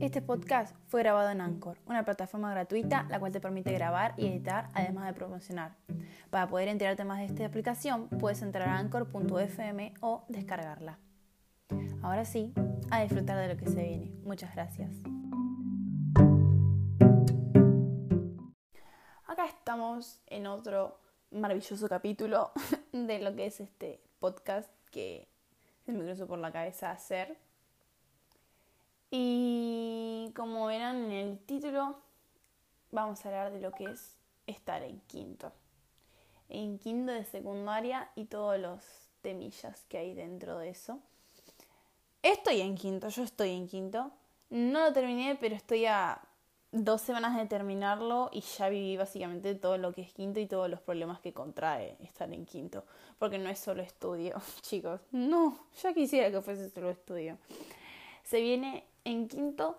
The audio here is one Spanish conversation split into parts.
Este podcast fue grabado en Anchor, una plataforma gratuita la cual te permite grabar y editar además de promocionar. Para poder enterarte más de esta aplicación puedes entrar a anchor.fm o descargarla. Ahora sí, a disfrutar de lo que se viene. Muchas gracias. Acá estamos en otro maravilloso capítulo de lo que es este podcast que se me cruzó por la cabeza hacer. Y como verán en el título, vamos a hablar de lo que es estar en quinto. En quinto de secundaria y todos los temillas que hay dentro de eso. Estoy en quinto, yo estoy en quinto. No lo terminé, pero estoy a dos semanas de terminarlo y ya viví básicamente todo lo que es quinto y todos los problemas que contrae estar en quinto. Porque no es solo estudio, chicos. No, ya quisiera que fuese solo estudio. Se viene en quinto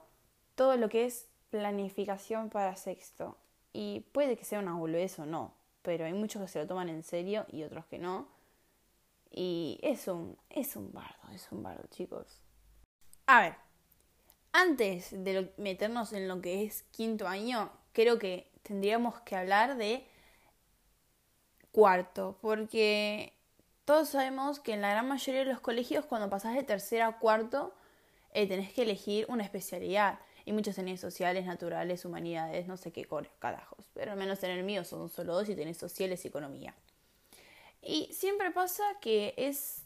todo lo que es planificación para sexto. Y puede que sea una boludez o no, pero hay muchos que se lo toman en serio y otros que no. Y es un, es un bardo, es un bardo, chicos. A ver, antes de meternos en lo que es quinto año, creo que tendríamos que hablar de cuarto, porque todos sabemos que en la gran mayoría de los colegios cuando pasás de tercero a cuarto eh, tenés que elegir una especialidad. Y muchos tenés sociales, naturales, humanidades, no sé qué carajos. Pero al menos en el mío son solo dos y tenés sociales y economía. Y siempre pasa que es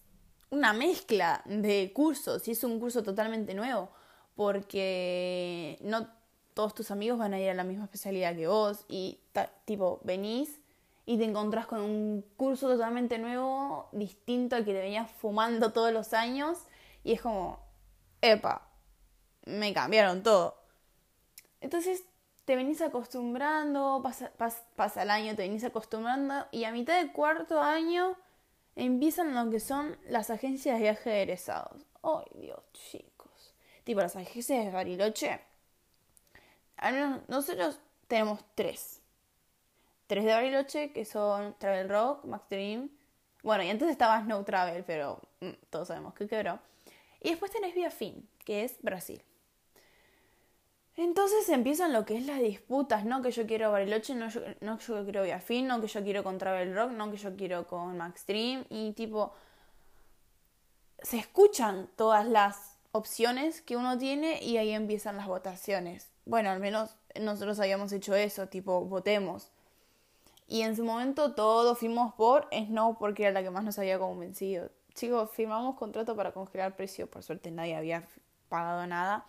una mezcla de cursos y es un curso totalmente nuevo porque no todos tus amigos van a ir a la misma especialidad que vos y tipo venís y te encontrás con un curso totalmente nuevo, distinto al que te venías fumando todos los años y es como, epa, me cambiaron todo. Entonces te venís acostumbrando, pasa, el año, te venís acostumbrando y a mitad del cuarto año empiezan lo que son las agencias de viaje de egresados. ¡Ay, Dios, chicos! Tipo las agencias de Bariloche. nosotros tenemos tres. Tres de Bariloche que son Travel Rock, Max Dream. Bueno, y antes estaba Snow Travel, pero mm, todos sabemos que quebró. Y después tenés Via Fin, que es Brasil. Entonces empiezan lo que es las disputas, no que yo quiero Bariloche, no, no que yo quiero Viafin, no que yo quiero con Travel Rock, no que yo quiero con Max Dream y tipo se escuchan todas las opciones que uno tiene y ahí empiezan las votaciones. Bueno, al menos nosotros habíamos hecho eso, tipo votemos. Y en su momento todos fuimos por Snow porque era la que más nos había convencido. Chicos, firmamos contrato para congelar precio, por suerte nadie había pagado nada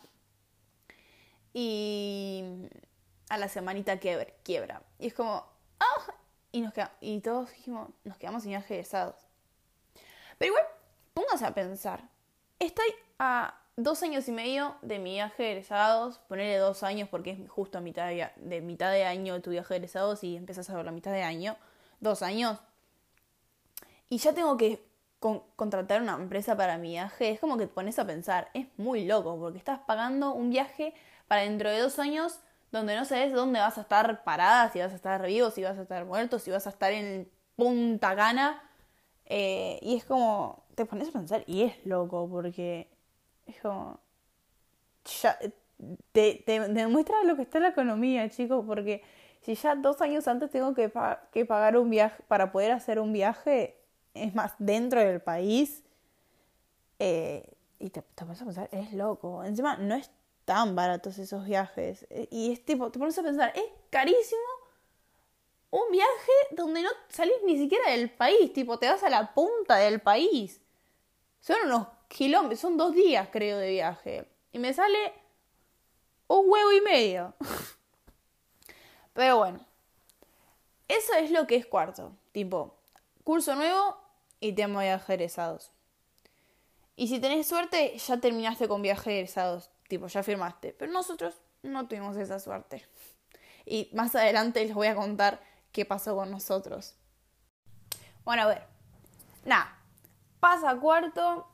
y a la semanita quiebra. Y es como, ¡ah! Y, nos y todos dijimos, nos quedamos sin egresados. Pero igual, póngase a pensar. Estoy a dos años y medio de mi viaje de egresados. Ponerle dos años porque es justo a mitad de, de mitad de año tu viaje de egresados y empiezas a ver la mitad de año. Dos años. Y ya tengo que contratar una empresa para mi viaje. Es como que te pones a pensar. Es muy loco porque estás pagando un viaje para dentro de dos años donde no sabes dónde vas a estar parada, si vas a estar vivo, si vas a estar muerto, si vas a estar en punta gana. Eh, y es como, te pones a pensar y es loco porque es como, ya, te, demuestra lo que está la economía, chicos, porque si ya dos años antes tengo que pagar un viaje para poder hacer un viaje, es más, dentro del país, eh, y te, te pones a pensar, es loco. Encima, no es tan baratos esos viajes. Eh, y es tipo, te pones a pensar, es carísimo un viaje donde no salís ni siquiera del país, tipo, te vas a la punta del país. Son unos kilómetros, son dos días creo de viaje. Y me sale un huevo y medio. Pero bueno, eso es lo que es cuarto. Tipo, curso nuevo y tema viaje egresados. Y si tenés suerte, ya terminaste con viaje egresados tipo, ya firmaste. Pero nosotros no tuvimos esa suerte. Y más adelante les voy a contar qué pasó con nosotros. Bueno, a ver. Nada. Pasa cuarto,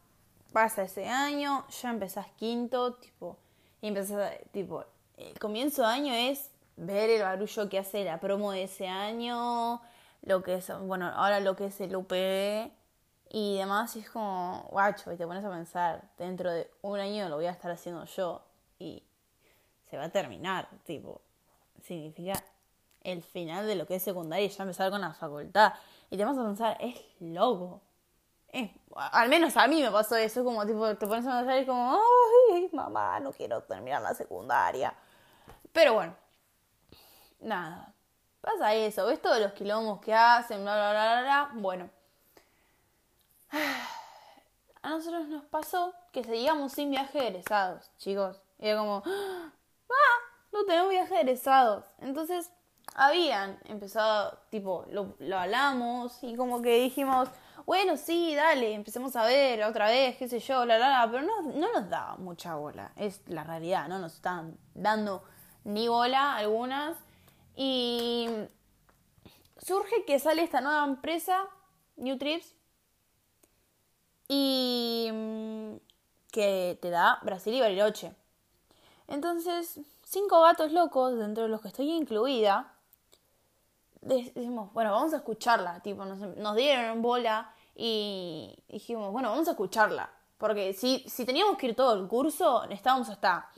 pasa ese año, ya empezás quinto, tipo, y empezás, tipo, el comienzo de año es ver el barullo que hace la promo de ese año, lo que es, bueno, ahora lo que es el UPB y demás, es como, guacho, y te pones a pensar, dentro de un año lo voy a estar haciendo yo. Y se va a terminar, tipo, significa el final de lo que es secundaria y ya empezar con la facultad. Y te vas a pensar, es loco. al menos a mí me pasó eso, como tipo, te pones a pensar y como, ay, mamá, no quiero terminar la secundaria. Pero bueno, nada. Pasa eso, ves todos los quilombos que hacen, bla, bla, bla, bla, bla. Bueno. A nosotros nos pasó que seguíamos sin viaje de egresados, chicos. Y era como, ah, no tenemos viaje de egresados. Entonces, habían empezado, tipo, lo, lo hablamos y como que dijimos, bueno, sí, dale, empecemos a ver otra vez, qué sé yo, la, la, la, pero no, no nos daba mucha bola, es la realidad, no nos estaban dando ni bola algunas. Y surge que sale esta nueva empresa, New Trips, y mm, que te da Brasil y Bariloche. Entonces, cinco gatos locos, dentro de los que estoy incluida, decimos, bueno, vamos a escucharla. Tipo, nos, nos dieron bola y dijimos, bueno, vamos a escucharla. Porque si, si teníamos que ir todo el curso, estábamos hasta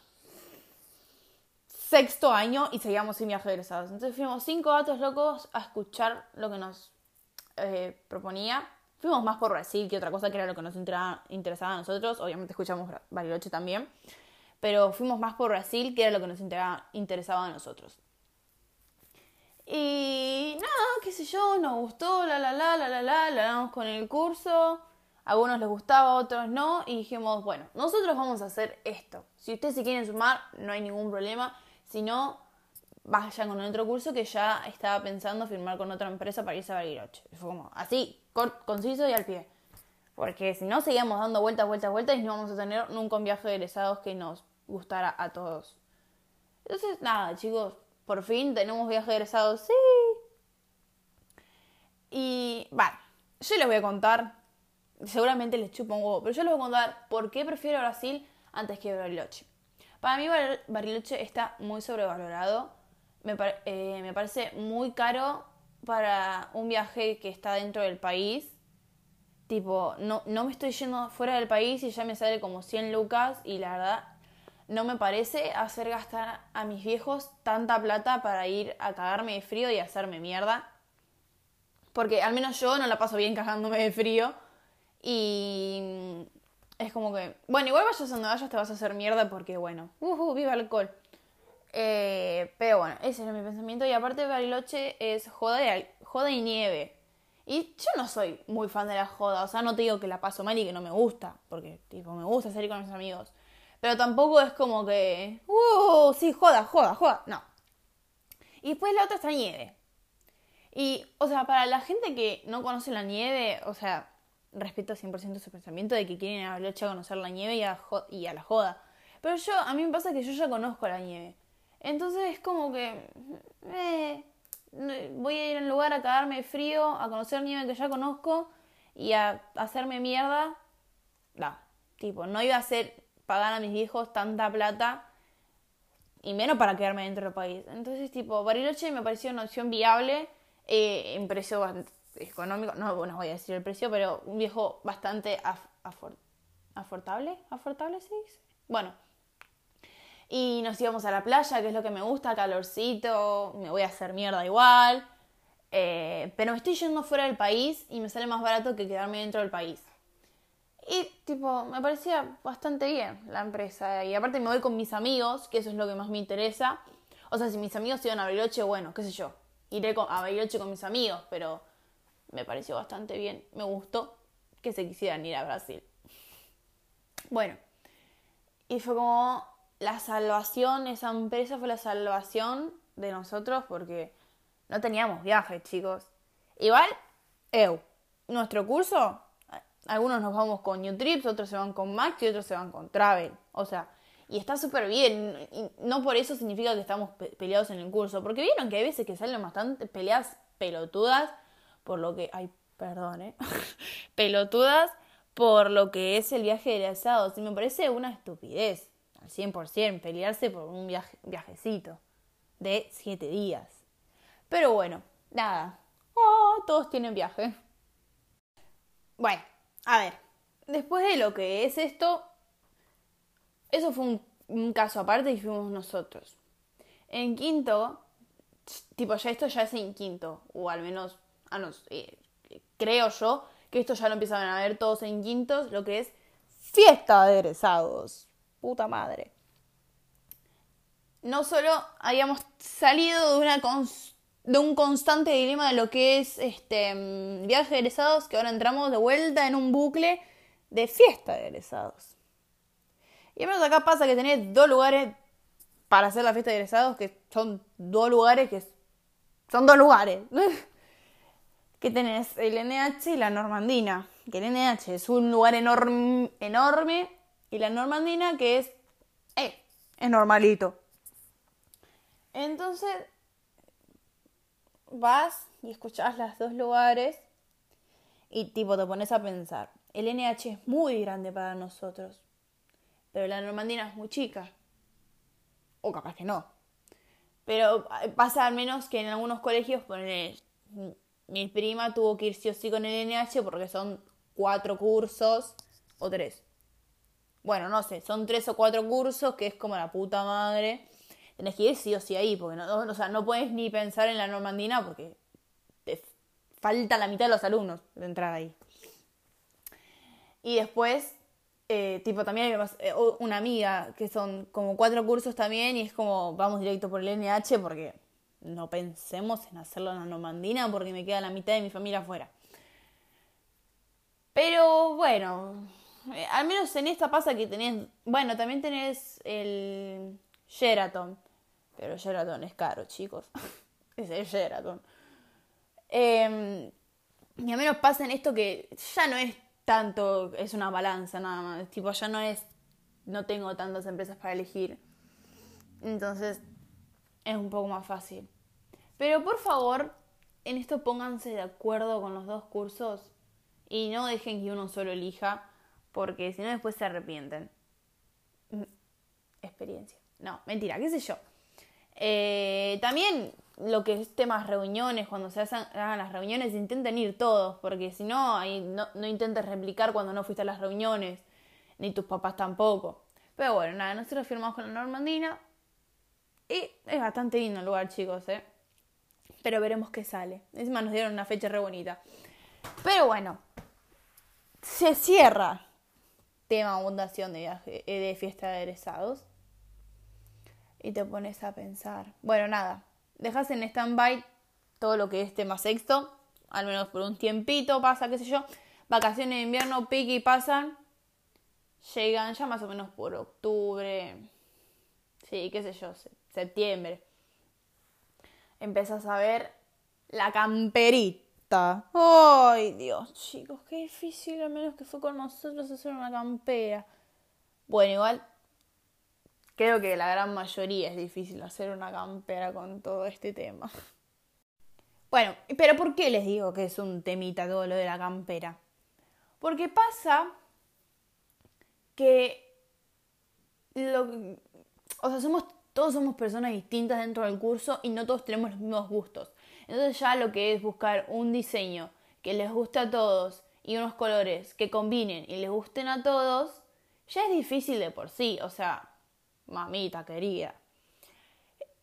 sexto año y seguíamos sin viaje egresados. Entonces fuimos cinco gatos locos a escuchar lo que nos eh, proponía. Fuimos más por Brasil que otra cosa, que era lo que nos interesaba a nosotros. Obviamente escuchamos Bariloche también. Pero fuimos más por Brasil, que era lo que nos interesaba a nosotros. Y nada, qué sé yo, nos gustó, la la la, la la la, la con el curso. A algunos les gustaba, a otros no. Y dijimos, bueno, nosotros vamos a hacer esto. Si ustedes se quieren sumar, no hay ningún problema. Si no, vayan con otro curso que ya estaba pensando firmar con otra empresa para irse a Bariloche. Fue como así, conciso y al pie. Porque si no, seguíamos dando vueltas, vueltas, vueltas y no vamos a tener nunca un viaje de egresados que nos gustara a todos. Entonces, nada, chicos, por fin tenemos viaje de egresados, sí. Y, vale, yo les voy a contar, seguramente les chupo un huevo, pero yo les voy a contar por qué prefiero Brasil antes que Bariloche. Para mí Bariloche está muy sobrevalorado. Me, eh, me, parece muy caro para un viaje que está dentro del país. Tipo, no, no me estoy yendo fuera del país y ya me sale como 100 lucas y la verdad no me parece hacer gastar a mis viejos tanta plata para ir a cagarme de frío y hacerme mierda. Porque al menos yo no la paso bien cagándome de frío. Y es como que, bueno, igual vayas donde vayas te vas a hacer mierda porque, bueno, uh, viva el alcohol. Eh, pero bueno, ese era mi pensamiento. Y aparte Bariloche es joda y, joda y nieve. Y yo no soy muy fan de la joda. O sea, no te digo que la paso mal y que no me gusta. Porque, tipo, me gusta salir con mis amigos. Pero tampoco es como que, uh, sí, joda, joda, joda. No. Y después la otra está nieve. Y, o sea, para la gente que no conoce la nieve, o sea, respeto 100% su pensamiento de que quieren a Bariloche a conocer la nieve y a, y a la joda. Pero yo, a mí me pasa que yo ya conozco la nieve. Entonces es como que... Eh, voy a ir a un lugar a cagarme frío, a conocer nieve que ya conozco y a hacerme mierda. No, tipo, no iba a ser pagar a mis hijos tanta plata y menos para quedarme dentro del país. Entonces, tipo, Bariloche me pareció una opción viable eh, en precio económico, no, bueno, voy a decir el precio, pero un viejo bastante afortable, afortable se dice. Bueno, y nos íbamos a la playa, que es lo que me gusta, calorcito, me voy a hacer mierda igual, eh, pero me estoy yendo fuera del país y me sale más barato que quedarme dentro del país. Y tipo, me parecía bastante bien la empresa. Y aparte me voy con mis amigos, que eso es lo que más me interesa. O sea, si mis amigos iban a Bariloche, bueno, qué sé yo. Iré a Bariloche con mis amigos, pero me pareció bastante bien. Me gustó que se quisieran ir a Brasil. Bueno, y fue como la salvación, esa empresa fue la salvación de nosotros porque no teníamos viajes, chicos. Igual, eu, nuestro curso, algunos nos vamos con New Trips, otros se van con Max y otros se van con Travel. O sea, y está súper bien. No por eso significa que estamos peleados en el curso. Porque vieron que hay veces que salen bastante peleas pelotudas por lo que, ay, perdón, ¿eh? pelotudas por lo que es el viaje de egresados. Y me parece una estupidez, al 100%, pelearse por un viaje, viajecito de siete días. Pero bueno, nada. Oh, todos tienen viaje. Bueno, a ver, después de lo que es esto, eso fue un caso aparte y fuimos nosotros. En quinto, tipo, ya esto ya es en quinto, o al menos, ah, no, eh, creo yo que esto ya lo empiezan a ver todos en quintos, lo que es fiesta de egresados. Puta madre. No solo habíamos salido de, una un constante dilema de lo que es este mm, viaje de egresados, que ahora entramos de vuelta en un bucle de fiesta de egresados. Y al menos acá pasa que tenés dos lugares para hacer la fiesta de egresados, que son dos lugares que son dos lugares. que tenés el NH y la Normandina. Que el NH es un lugar enorme, enorme y la Normandina que es, eh, es normalito. Entonces, vas y escuchás los dos lugares y tipo te pones a pensar, el NH es muy grande para nosotros, pero la Normandina es muy chica. O capaz que no. Pero eh, pasa al menos que en algunos colegios, ponen, mi prima tuvo que ir sí o sí con el NH porque son cuatro cursos o tres. Bueno, no sé, son tres o cuatro cursos que es como la puta madre. Tenés que ir sí o sí ahí, porque no, o sea, no puedes ni pensar en la normandina porque te falta la mitad de los alumnos de entrar ahí. Y después, eh, tipo, también hay eh, una amiga que son como cuatro cursos también y es como vamos directo por el NH porque no pensemos en hacerlo en la normandina porque me queda la mitad de mi familia afuera. Pero bueno, eh, al menos en esta pasa que tenés, bueno, también tenés el Sheraton, pero Sheraton es caro, chicos. es el Sheraton. Em, y al menos pasa en esto que ya no es tanto, es una balanza nada más, tipo, ya no es, no tengo tantas empresas para elegir. Entonces, es un poco más fácil. Pero por favor, en esto pónganse de acuerdo con los dos cursos y no dejen que uno solo elija, porque si no después se arrepienten. Mm, experiencia. No, mentira, qué sé yo. Eh, también lo que es temas reuniones, cuando se hagan las reuniones, intenten ir todos, porque si no, no, no intentes replicar cuando no fuiste a las reuniones, ni tus papás tampoco. Pero bueno, nada, nosotros firmamos con la Normandina y es bastante lindo el lugar, chicos, ¿eh? Pero veremos qué sale. Encima nos dieron una fecha re bonita. Pero bueno, se cierra tema fundación de viaje, eh, de fiesta de egresados. Y te pones a pensar. Bueno, nada, dejas en stand-by todo lo que es tema sexto, al menos por un tiempito pasa, qué sé yo. Vacaciones de invierno, pique y pasan. Llegan ya más o menos por octubre. Sí, qué sé yo, septiembre. Empezás a ver la camperita Ay, Dios, chicos, qué difícil, al menos que fue con nosotros hacer una campera. Bueno, igual creo que la gran mayoría es difícil hacer una campera con todo este tema. Bueno, pero ¿por qué les digo que es un temita todo lo de la campera? Porque pasa que lo, o sea, somos todos somos personas distintas dentro del curso y no todos tenemos los mismos gustos. Entonces ya lo que es buscar un diseño que les guste a todos y unos colores que combinen y les gusten a todos, ya es difícil de por sí, o sea, mamita querida.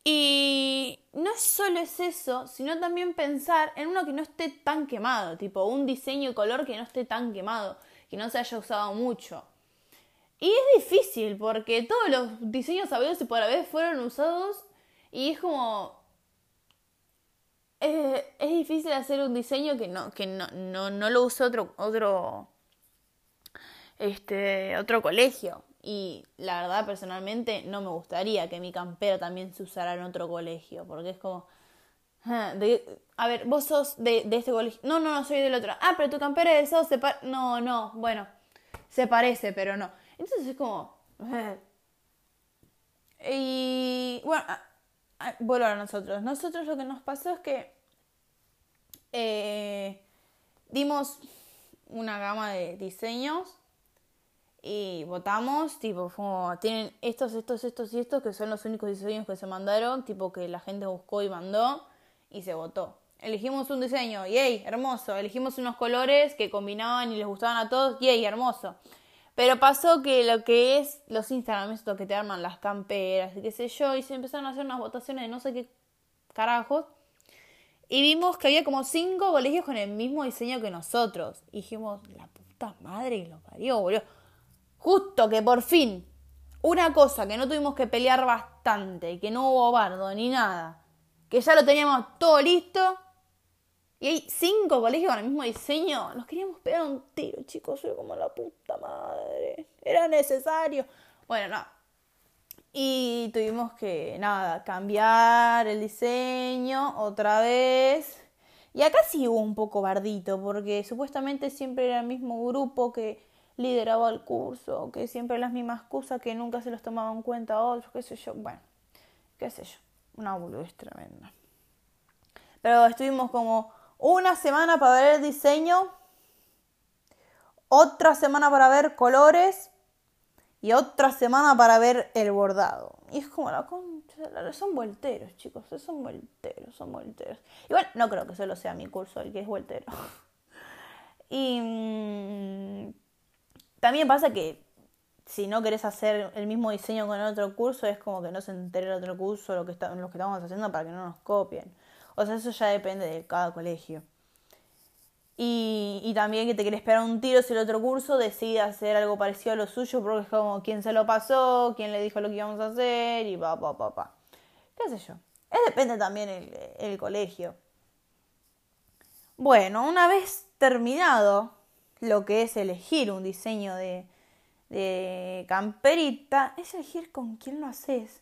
Y no solo es eso, sino también pensar en uno que no esté tan quemado, tipo un diseño y color que no esté tan quemado, que no se haya usado mucho. Y es difícil porque todos los diseños habidos y por haber fueron usados y es como es, es, difícil hacer un diseño que no, que no, no, no lo use otro, otro, este, otro colegio. Y la verdad, personalmente, no me gustaría que mi campera también se usara en otro colegio, porque es como... Ah, a ver, vos sos de, este colegio. No, no, no, soy del otro. Ah, pero tu campera de eso se No, no, bueno, se parece, pero no. Entonces es como... Ah. Y bueno, vuelvo a nosotros. Nosotros lo que nos pasó es que eh, dimos una gama de diseños y votamos, tipo, tienen estos, estos, estos y estos que son los únicos diseños que se mandaron, tipo que la gente buscó y mandó y se votó. Elegimos un diseño, yay, hermoso. Elegimos unos colores que combinaban y les gustaban a todos, yay, hermoso. Pero pasó que lo que es los Instagram, esto que te arman las camperas y qué sé yo, y se empezaron a hacer unas votaciones de no sé qué carajos. Y vimos que había como cinco colegios con el mismo diseño que nosotros. Y dijimos, la puta madre que lo parió, boludo. Justo que por fin, una cosa que no tuvimos que pelear bastante, que no hubo bardo ni nada, que ya lo teníamos todo listo, y hay cinco colegios con el mismo diseño. Nos queríamos pegar un tiro, chicos. Soy como la puta madre. Era necesario. Bueno, no. Y tuvimos que, nada, cambiar el diseño otra vez. Y acá sí un poco bardito, porque supuestamente siempre era el mismo grupo que lideraba el curso, que siempre las mismas cosas, que nunca se los tomaban en cuenta otros, qué sé yo. Bueno, qué sé yo. Una boludez tremenda. Pero estuvimos como una semana para ver el diseño, otra semana para ver colores y otra semana para ver el bordado. Y es como la concha, son volteros, chicos, son volteros, son volteros. Igual no creo que solo sea mi curso el que es voltero. y mm, también pasa que si no querés hacer el mismo diseño con el otro curso, es como que no se entere el otro curso lo lo que estamos haciendo para que no nos copien. O sea, eso ya depende de cada colegio. Y, también que te querés esperar un tiro si el otro curso decide hacer algo parecido a lo suyo, porque es como quién se lo pasó, quién le dijo lo que íbamos a hacer, y pa, pa, pa, pa. ¿Qué sé yo? Es depende también el, el colegio. Bueno, una vez terminado lo que es elegir un diseño de, de camperita, es elegir con quién lo haces.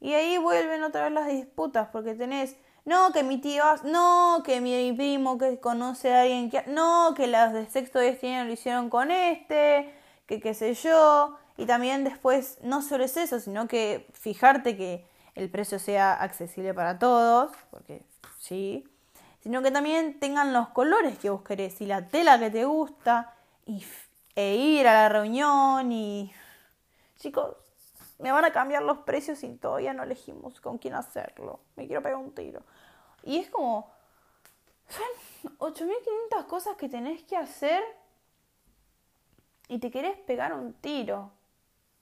Y ahí vuelven otra vez las disputas, porque tenés no, que mi tío, no, que mi primo que conoce a alguien que, no, que las de sexto de este año lo hicieron con este, que qué sé yo. Y también después, no solo es eso, sino que fijarte que el precio sea accesible para todos, porque sí, sino que también tengan los colores que vos querés y la tela que te gusta y, e ir a la reunión y... Chicos, me van a cambiar los precios y todavía no elegimos con quién hacerlo. Me quiero pegar un tiro. Y es como, son 8.500 cosas que tenés que hacer y te querés pegar un tiro.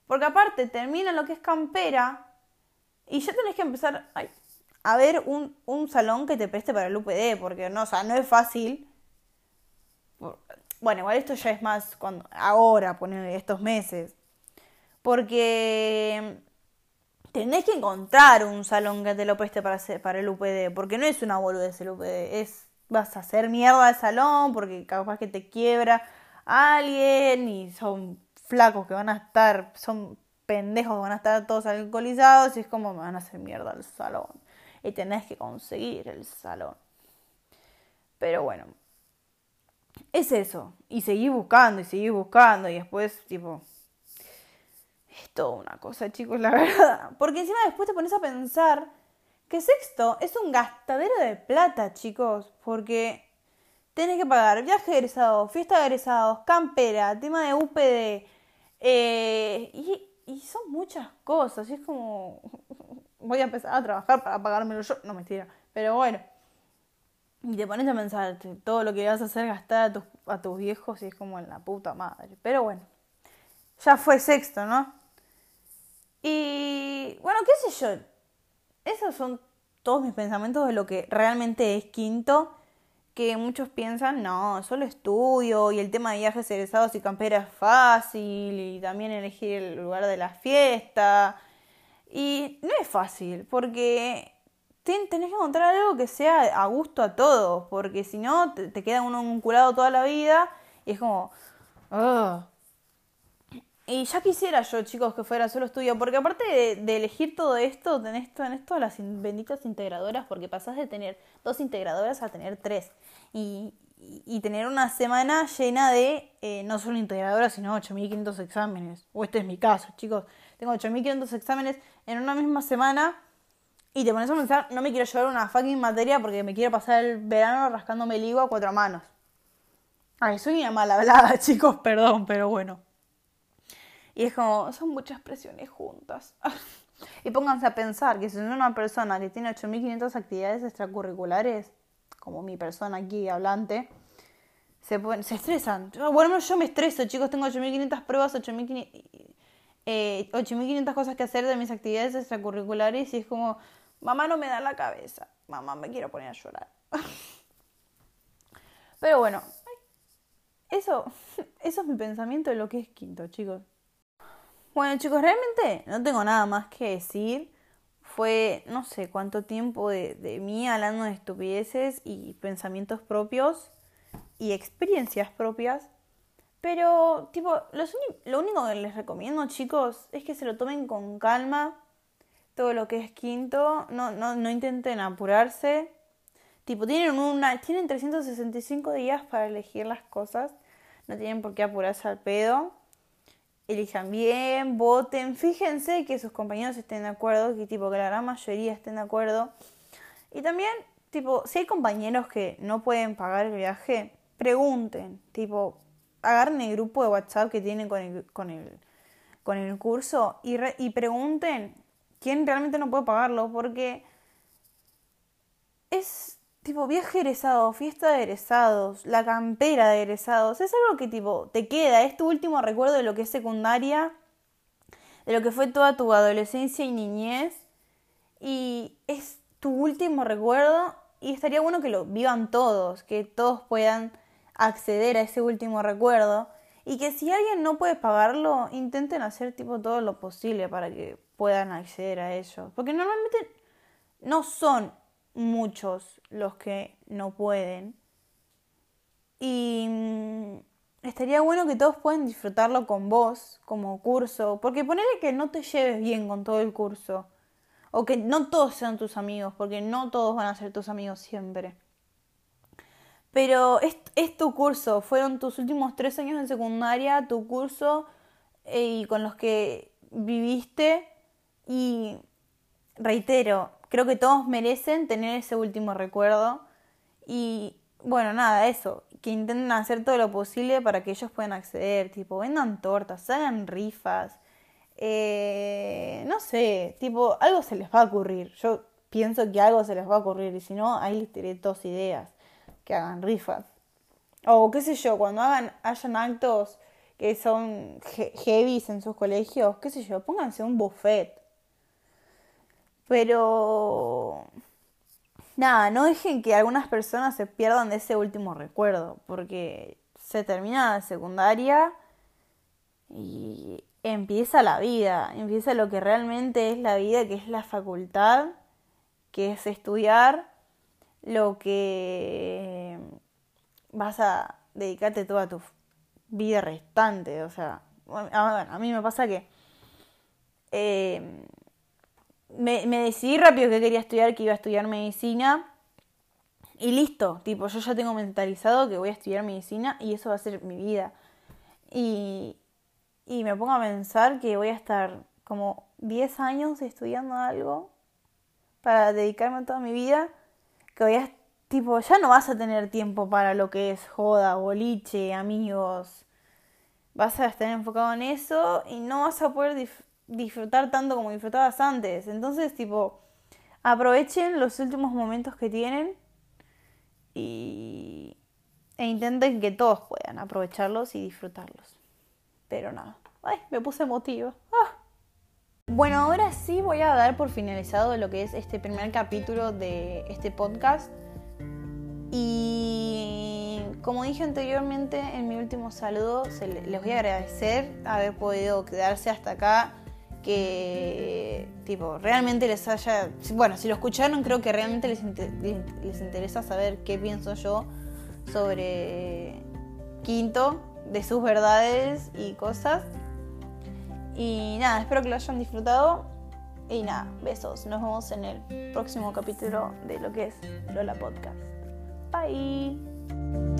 Porque aparte termina lo que es campera y ya tenés que empezar a ver un, un, salón que te preste para el UPD, porque no, o sea, no es fácil. Bueno, igual esto ya es más cuando, ahora, poner estos meses porque tenés que encontrar un salón que te lo preste para, el UPD, porque no es una boludez el UPD, es vas a hacer mierda el salón porque capaz que te quiebra alguien y son flacos que van a estar, son pendejos que van a estar todos alcoholizados y es como me van a hacer mierda el salón y tenés que conseguir el salón. Pero bueno, es eso, y seguí buscando y seguí buscando y después tipo es toda una cosa, chicos, la verdad. Porque encima después te pones a pensar que sexto es un gastadero de plata, chicos. Porque tenés que pagar viaje de egresados, fiesta de egresados, campera, tema de UPD. Eh, y, y son muchas cosas. Y es como. Voy a empezar a trabajar para pagármelo yo. No, mentira. Pero bueno. Y te pones a pensar todo lo que vas a hacer gastar a tus, a tus viejos y es como en la puta madre. Pero bueno. Ya fue sexto, ¿no? Y bueno, qué sé yo. Esos son todos mis pensamientos de lo que realmente es quinto. Que muchos piensan, no, solo estudio y el tema de viajes egresados y campera es fácil y también elegir el lugar de la fiesta. Y no es fácil, porque tenés que encontrar algo que sea a gusto a todos, porque si no te, queda uno curado toda la vida y es como, y ya quisiera yo, chicos, que fuera solo estudio, porque aparte de, elegir todo esto, tenés, tenés todas las benditas integradoras, porque pasás de tener dos integradoras a tener tres. Y, y tener una semana llena de eh, no solo integradoras, sino 8.500 exámenes. O este es mi caso, chicos. Tengo 8.500 exámenes en una misma semana y te pones a pensar, no me quiero llevar una fucking materia porque me quiero pasar el verano rascándome el higo a cuatro manos. Ay, soy una mala hablada, chicos, perdón, pero bueno. Y es como, son muchas presiones juntas. y pónganse a pensar que si una persona que tiene 8.500 actividades extracurriculares, como mi persona aquí hablante, se, se estresan. Bueno, yo me estreso, chicos, tengo 8.500 pruebas, 8.500 eh, 8.500 cosas que hacer de mis actividades extracurriculares y es como, mamá no me da la cabeza, mamá me quiero poner a llorar. Pero bueno, eso, eso es mi pensamiento de lo que es quinto, chicos. Bueno, chicos, realmente no tengo nada más que decir. Fue no sé cuánto tiempo de, de mí hablando de estupideces y pensamientos propios y experiencias propias. Pero, tipo, lo único que les recomiendo, chicos, es que se lo tomen con calma. Todo lo que es quinto. No, no, no intenten apurarse. Tipo, tienen, una, tienen 365 días para elegir las cosas. No tienen por qué apurarse al pedo. Elijan bien, voten. Fíjense que sus compañeros estén de acuerdo. Que, tipo, que la gran mayoría estén de acuerdo. Y también, tipo, si hay compañeros que no pueden pagar el viaje, pregunten. Tipo, agarren el grupo de WhatsApp que tienen con el, con el, con el curso y, y pregunten quién realmente no puede pagarlo, porque es tipo viaje egresado, fiesta de egresados, la campera de egresados, es algo que tipo te queda, es tu último recuerdo de lo que es secundaria, de lo que fue toda tu adolescencia y niñez, y es tu último recuerdo y estaría bueno que lo vivan todos, que todos puedan acceder a ese último recuerdo y que si alguien no puede pagarlo, intenten hacer tipo todo lo posible para que puedan acceder a ello. Porque normalmente no son muchos los que no pueden. Y mm, estaría bueno que todos puedan disfrutarlo con vos como curso. Porque ponele que no te lleves bien con todo el curso. O que no todos sean tus amigos, porque no todos van a ser tus amigos siempre. Pero es, tu curso, fueron tus últimos tres años en secundaria, tu curso eh, y con los que viviste. Y reitero, creo que todos merecen tener ese último recuerdo. Y bueno, nada, eso, que intenten hacer todo lo posible para que ellos puedan acceder, tipo, vendan tortas, hagan rifas. Eh, no sé, tipo, algo se les va a ocurrir. Yo pienso que algo se les va a ocurrir y si no, ahí les tiré dos ideas que hagan rifas. O qué sé yo, cuando hagan, hayan actos que son heavies en sus colegios, qué sé yo, pónganse un buffet. Pero nada, no dejen que algunas personas se pierdan de ese último recuerdo, porque se termina la secundaria y empieza la vida, empieza lo que realmente es la vida, que es la facultad, que es estudiar lo que vas a dedicarte toda tu vida restante. O sea, bueno, a mí me pasa que eh, me, decidí rápido que quería estudiar, que iba a estudiar medicina. Y listo, tipo, yo ya tengo mentalizado que voy a estudiar medicina y eso va a ser mi vida. Y, y me pongo a pensar que voy a estar como 10 años estudiando algo para dedicarme toda mi vida que voy a, tipo, ya no vas a tener tiempo para lo que es joda, boliche, amigos. Vas a estar enfocado en eso y no vas a poder disfrutar tanto como disfrutabas antes. Entonces, tipo, aprovechen los últimos momentos que tienen y, e intenten que todos puedan aprovecharlos y disfrutarlos. Pero nada, ay, me puse emotiva. Ah. Bueno, ahora sí voy a dar por finalizado lo que es este primer capítulo de este podcast. Y como dije anteriormente en mi último saludo, les voy a agradecer haber podido quedarse hasta acá. Que tipo, realmente les haya. Bueno, si lo escucharon, creo que realmente les, les interesa saber qué pienso yo sobre Quinto, de sus verdades y cosas. Y nada, espero que lo hayan disfrutado. Y nada, besos. Nos vemos en el próximo capítulo de lo que es Lola Podcast. Bye.